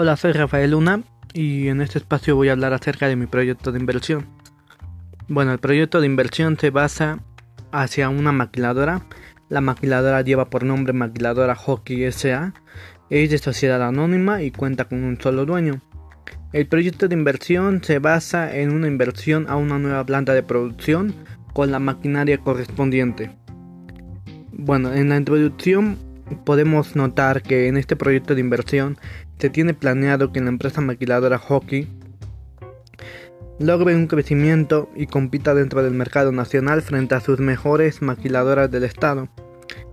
Hola, soy Rafael Luna y en este espacio voy a hablar acerca de mi proyecto de inversión. Bueno, el proyecto de inversión se basa hacia una maquiladora. La maquiladora lleva por nombre Maquiladora Hockey SA. Es de sociedad anónima y cuenta con un solo dueño. El proyecto de inversión se basa en una inversión a una nueva planta de producción con la maquinaria correspondiente. Bueno, en la introducción podemos notar que en este proyecto de inversión se tiene planeado que la empresa maquiladora Hockey logre un crecimiento y compita dentro del mercado nacional frente a sus mejores maquiladoras del estado,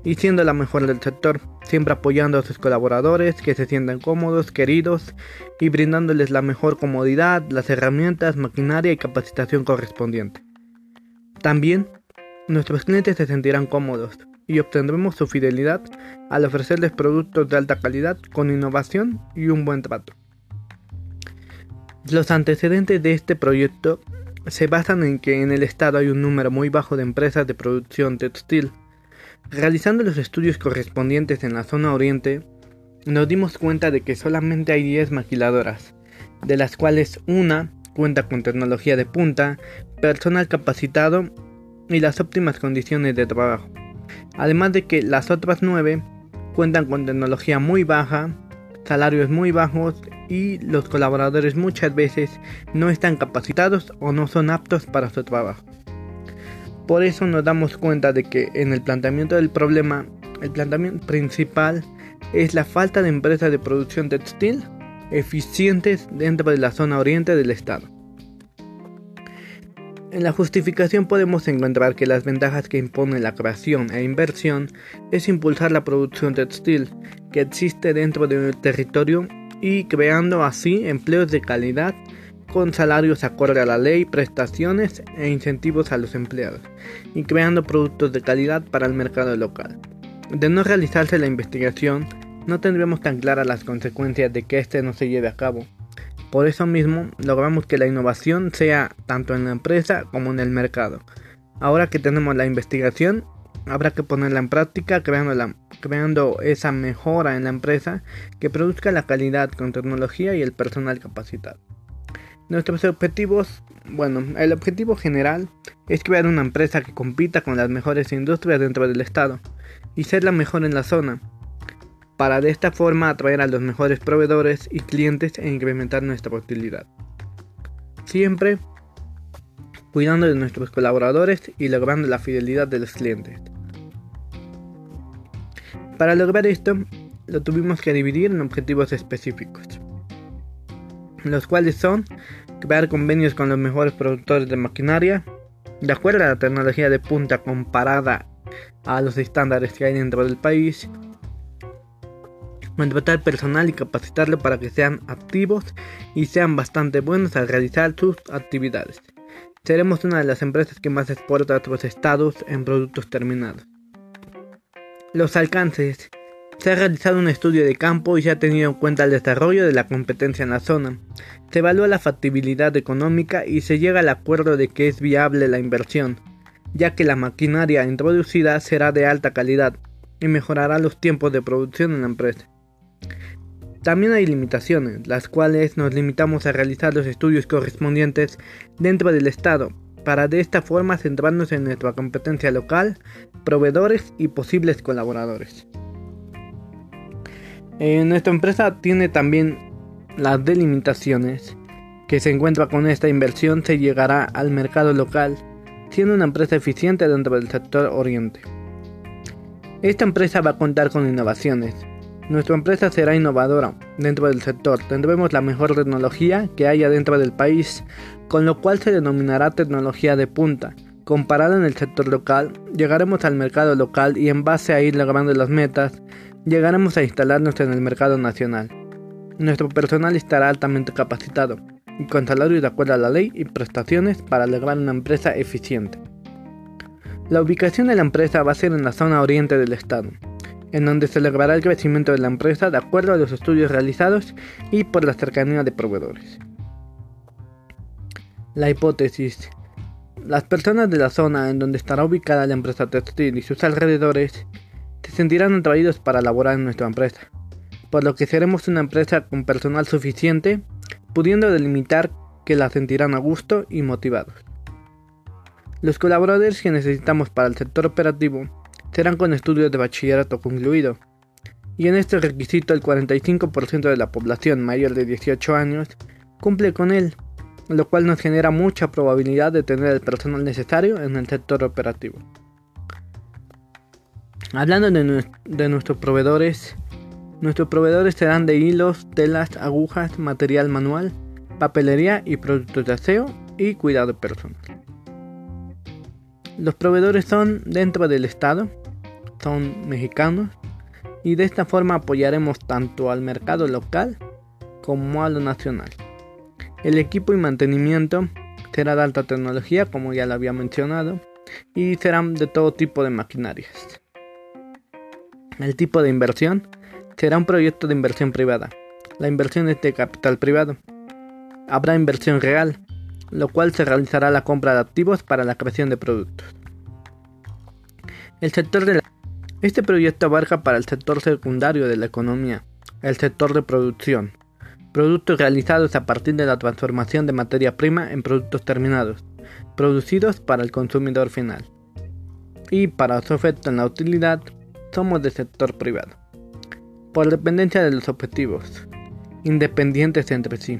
y siendo la mejor del sector, siempre apoyando a sus colaboradores que se sientan cómodos, queridos y brindándoles la mejor comodidad, las herramientas, maquinaria y capacitación correspondiente. También, nuestros clientes se sentirán cómodos, y obtendremos su fidelidad al ofrecerles productos de alta calidad con innovación y un buen trato. Los antecedentes de este proyecto se basan en que en el estado hay un número muy bajo de empresas de producción textil. Realizando los estudios correspondientes en la zona oriente, nos dimos cuenta de que solamente hay 10 maquiladoras, de las cuales una cuenta con tecnología de punta, personal capacitado y las óptimas condiciones de trabajo. Además de que las otras 9 cuentan con tecnología muy baja, salarios muy bajos y los colaboradores muchas veces no están capacitados o no son aptos para su trabajo. Por eso nos damos cuenta de que en el planteamiento del problema, el planteamiento principal es la falta de empresas de producción textil eficientes dentro de la zona oriente del estado. En la justificación podemos encontrar que las ventajas que impone la creación e inversión es impulsar la producción textil que existe dentro del territorio y creando así empleos de calidad con salarios acorde a la ley, prestaciones e incentivos a los empleados y creando productos de calidad para el mercado local. De no realizarse la investigación, no tendremos tan claras las consecuencias de que éste no se lleve a cabo por eso mismo, logramos que la innovación sea tanto en la empresa como en el mercado. Ahora que tenemos la investigación, habrá que ponerla en práctica creando, creando esa mejora en la empresa que produzca la calidad con tecnología y el personal capacitado. Nuestros objetivos, bueno, el objetivo general es crear una empresa que compita con las mejores industrias dentro del estado y ser la mejor en la zona, para de esta forma atraer a los mejores proveedores y clientes e incrementar nuestra utilidad. Siempre cuidando de nuestros colaboradores y logrando la fidelidad de los clientes. Para lograr esto, lo tuvimos que dividir en objetivos específicos, los cuales son crear convenios con los mejores productores de maquinaria, de acuerdo a la tecnología de punta comparada a los estándares que hay dentro del país, contratar personal y capacitarlo para que sean activos y sean bastante buenos al realizar sus actividades. Seremos una de las empresas que más exporta a otros estados en productos terminados. Los alcances. Se ha realizado un estudio de campo y se ha tenido en cuenta el desarrollo de la competencia en la zona. Se evalúa la factibilidad económica y se llega al acuerdo de que es viable la inversión, ya que la maquinaria introducida será de alta calidad y mejorará los tiempos de producción en la empresa. También hay limitaciones, las cuales nos limitamos a realizar los estudios correspondientes dentro del Estado, para de esta forma centrarnos en nuestra competencia local, proveedores y posibles colaboradores. Eh, nuestra empresa tiene también las delimitaciones que se encuentra con esta inversión se llegará al mercado local, siendo una empresa eficiente dentro del sector oriente. Esta empresa va a contar con innovaciones, nuestra empresa será innovadora dentro del sector. Tendremos la mejor tecnología que haya dentro del país, con lo cual se denominará tecnología de punta. Comparada en el sector local, llegaremos al mercado local y en base a ir logrando las metas, llegaremos a instalarnos en el mercado nacional. Nuestro personal estará altamente capacitado y con salarios de acuerdo a la ley y prestaciones para lograr una empresa eficiente. La ubicación de la empresa va a ser en la zona oriente del estado en donde se logrará el crecimiento de la empresa de acuerdo a los estudios realizados y por la cercanía de proveedores. La hipótesis. Las personas de la zona en donde estará ubicada la empresa textil y sus alrededores se sentirán atraídos para laborar en nuestra empresa, por lo que seremos una empresa con personal suficiente, pudiendo delimitar que la sentirán a gusto y motivados. Los colaboradores que necesitamos para el sector operativo serán con estudios de bachillerato concluido, y en este requisito el 45% de la población mayor de 18 años cumple con él, lo cual nos genera mucha probabilidad de tener el personal necesario en el sector operativo. Hablando de, nuestros proveedores, nuestros proveedores serán de hilos, telas, agujas, material manual, papelería y productos de aseo y cuidado personal. Los proveedores son dentro del Estado, son mexicanos y de esta forma apoyaremos tanto al mercado local como a lo nacional. El equipo y mantenimiento será de alta tecnología como ya lo había mencionado y serán de todo tipo de maquinarias. El tipo de inversión será un proyecto de inversión privada. La inversión es de capital privado. Habrá inversión real, lo cual se realizará la compra de activos para la creación de productos. El sector de Este proyecto abarca para el sector secundario de la economía, el sector de producción, productos realizados a partir de la transformación de materia prima en productos terminados, producidos para el consumidor final. Y para su efecto en la utilidad, somos del sector privado. Por dependencia de los objetivos, independientes entre sí.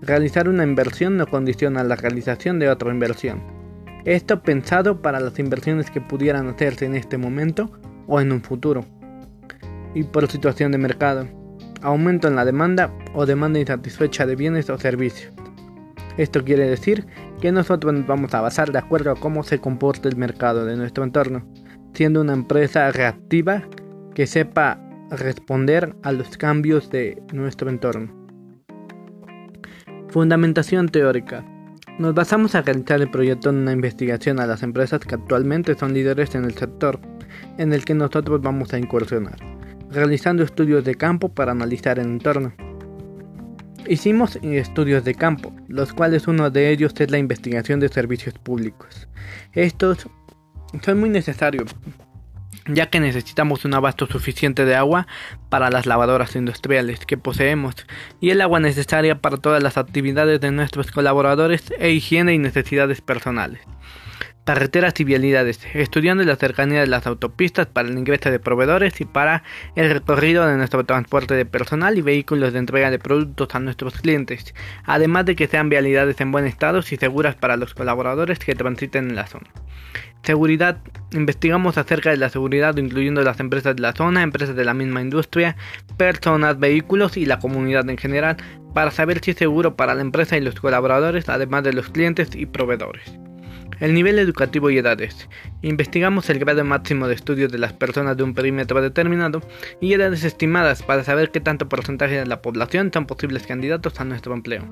Realizar una inversión no condiciona la realización de otra inversión. Esto pensado para las inversiones que pudieran hacerse en este momento o en un futuro. Y por situación de mercado, aumento en la demanda o demanda insatisfecha de bienes o servicios. Esto quiere decir que nosotros nos vamos a basar de acuerdo a cómo se comporta el mercado de nuestro entorno siendo una empresa reactiva que sepa responder a los cambios de nuestro entorno. Fundamentación teórica. Nos basamos a realizar el proyecto en una investigación a las empresas que actualmente son líderes en el sector en el que nosotros vamos a incursionar, realizando estudios de campo para analizar el entorno. Hicimos estudios de campo, los cuales uno de ellos es la investigación de servicios públicos. Estos son muy necesarios, ya que necesitamos un abasto suficiente de agua para las lavadoras industriales que poseemos y el agua necesaria para todas las actividades de nuestros colaboradores e higiene y necesidades personales. Carreteras y vialidades, estudiando la cercanía de las autopistas para el ingreso de proveedores y para el recorrido de nuestro transporte de personal y vehículos de entrega de productos a nuestros clientes, además de que sean vialidades en buen estado y seguras para los colaboradores que transiten en la zona. Seguridad. Investigamos acerca de la seguridad incluyendo las empresas de la zona, empresas de la misma industria, personas, vehículos y la comunidad en general para saber si es seguro para la empresa y los colaboradores, además de los clientes y proveedores. El nivel educativo y edades. Investigamos el grado máximo de estudio de las personas de un perímetro determinado y edades estimadas para saber qué tanto porcentaje de la población son posibles candidatos a nuestro empleo.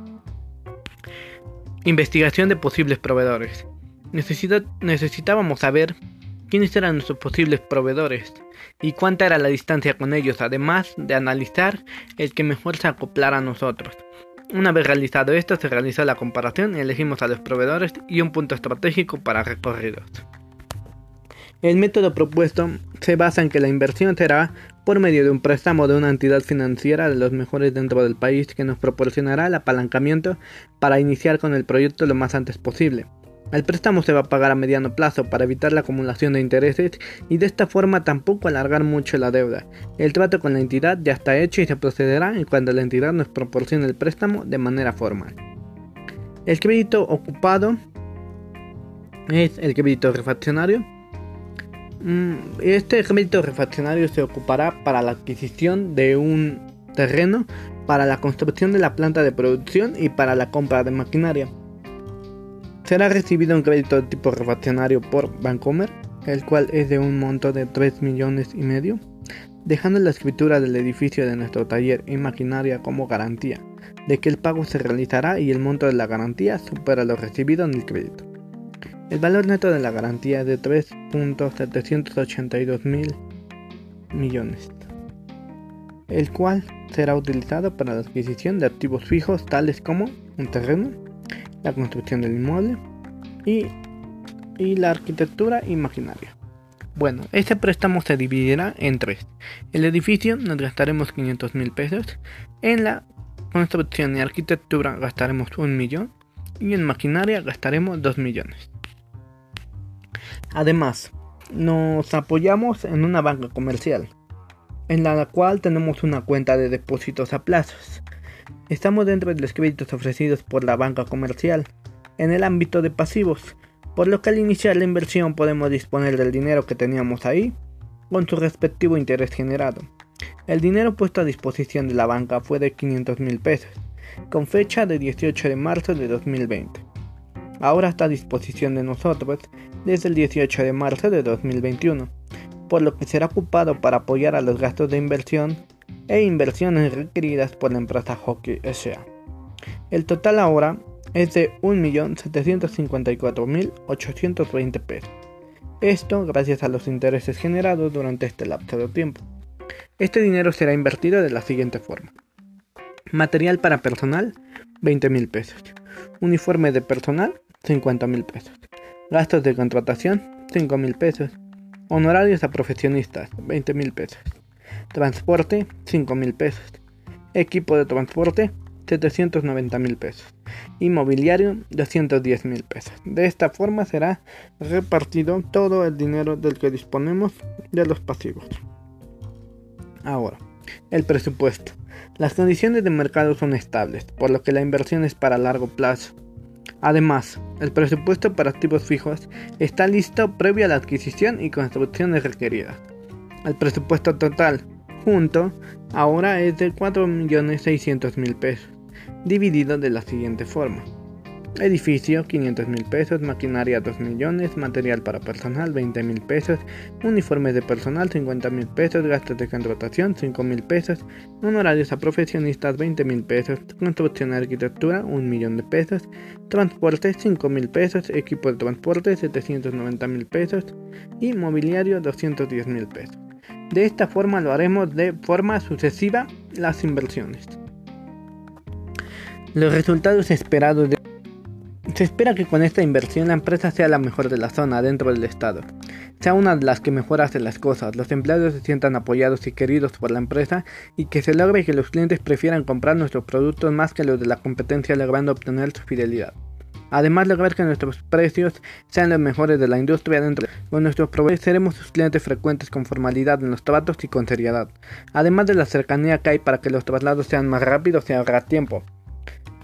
Investigación de posibles proveedores necesitábamos saber quiénes eran nuestros posibles proveedores y cuánta era la distancia con ellos, además de analizar el que mejor se acoplara a nosotros. Una vez realizado esto, se realizó la comparación y elegimos a los proveedores y un punto estratégico para recorridos. El método propuesto se basa en que la inversión será por medio de un préstamo de una entidad financiera de los mejores dentro del país que nos proporcionará el apalancamiento para iniciar con el proyecto lo más antes posible. El préstamo se va a pagar a mediano plazo para evitar la acumulación de intereses y de esta forma tampoco alargar mucho la deuda. El trato con la entidad ya está hecho y se procederá en cuanto la entidad nos proporcione el préstamo de manera formal. El crédito ocupado es el crédito refaccionario. Mm, este crédito refaccionario se ocupará para la adquisición de un terreno, para la construcción de la planta de producción y para la compra de maquinaria. Será recibido un crédito de tipo refaccionario por Bancomer, el cual es de un monto de 3 millones y medio, dejando la escritura del edificio de nuestro taller y maquinaria como garantía de que el pago se realizará y el monto de la garantía supera lo recibido en el crédito. El valor neto de la garantía es de 3.782 mil millones, el cual será utilizado para la adquisición de activos fijos tales como un terreno, la construcción del inmueble y, la arquitectura imaginaria. Bueno, este préstamo se dividirá en tres. El edificio nos gastaremos 500 mil pesos. En la construcción y arquitectura gastaremos un millón. Y en maquinaria gastaremos 2 millones. Además, nos apoyamos en una banca comercial, en la cual tenemos una cuenta de depósitos a plazos. Estamos dentro de los créditos ofrecidos por la banca comercial en el ámbito de pasivos, por lo que al iniciar la inversión podemos disponer del dinero que teníamos ahí con su respectivo interés generado. El dinero puesto a disposición de la banca fue de 500 mil pesos, con fecha de 18 de marzo de 2020. Ahora está a disposición de nosotros desde el 18 de marzo de 2021, por lo que será ocupado para apoyar a los gastos de inversión e inversiones requeridas por la empresa Hockey S.A. El total ahora es de 1.754.820 pesos. Esto gracias a los intereses generados durante este lapso de tiempo. Este dinero será invertido de la siguiente forma. Material para personal, 20.000 pesos. Uniforme de personal, 50.000 pesos. Gastos de contratación, 5.000 pesos. Honorarios a profesionistas, 20.000 pesos. Transporte, 5.000 pesos. Equipo de transporte, 790 mil pesos. Inmobiliario, 210 mil pesos. De esta forma será repartido todo el dinero del que disponemos de los pasivos. Ahora, el presupuesto. Las condiciones de mercado son estables, por lo que la inversión es para largo plazo. Además, el presupuesto para activos fijos está listo previo a la adquisición y construcciones requeridas. El presupuesto total, junto, ahora es de 4.600.000 pesos dividido de la siguiente forma. Edificio 500 mil pesos, maquinaria 2 millones, material para personal 20 mil pesos, uniformes de personal 50 mil pesos, gastos de contratación 5 mil pesos, honorarios a profesionistas 20 mil pesos, construcción de arquitectura 1 millón de pesos, transporte 5 mil pesos, equipo de transporte 790 mil pesos y mobiliario 210 mil pesos. De esta forma lo haremos de forma sucesiva las inversiones. Los resultados esperados de... Se espera que con esta inversión la empresa sea la mejor de la zona dentro del estado, sea una de las que mejor hace las cosas, los empleados se sientan apoyados y queridos por la empresa y que se logre que los clientes prefieran comprar nuestros productos más que los de la competencia logrando obtener su fidelidad. Además, lograr que nuestros precios sean los mejores de la industria dentro con nuestros proveedores seremos sus clientes frecuentes con formalidad en los tratos y con seriedad. Además de la cercanía que hay para que los traslados sean más rápidos y ahorrar tiempo.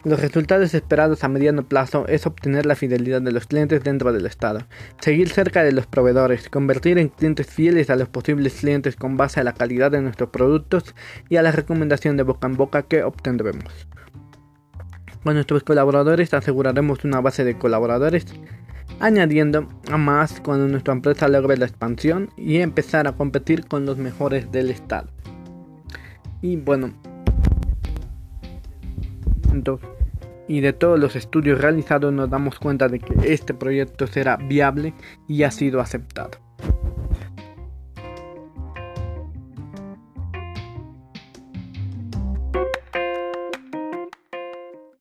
Los resultados esperados a mediano plazo es obtener la fidelidad de los clientes dentro del Estado, seguir cerca de los proveedores, convertir en clientes fieles a los posibles clientes con base a la calidad de nuestros productos y a la recomendación de boca en boca que obtendremos. Con nuestros colaboradores aseguraremos una base de colaboradores, añadiendo a más cuando nuestra empresa logre la expansión y empezar a competir con los mejores del Estado. Y bueno, y de todos los estudios realizados nos damos cuenta de que este proyecto será viable y ha sido aceptado.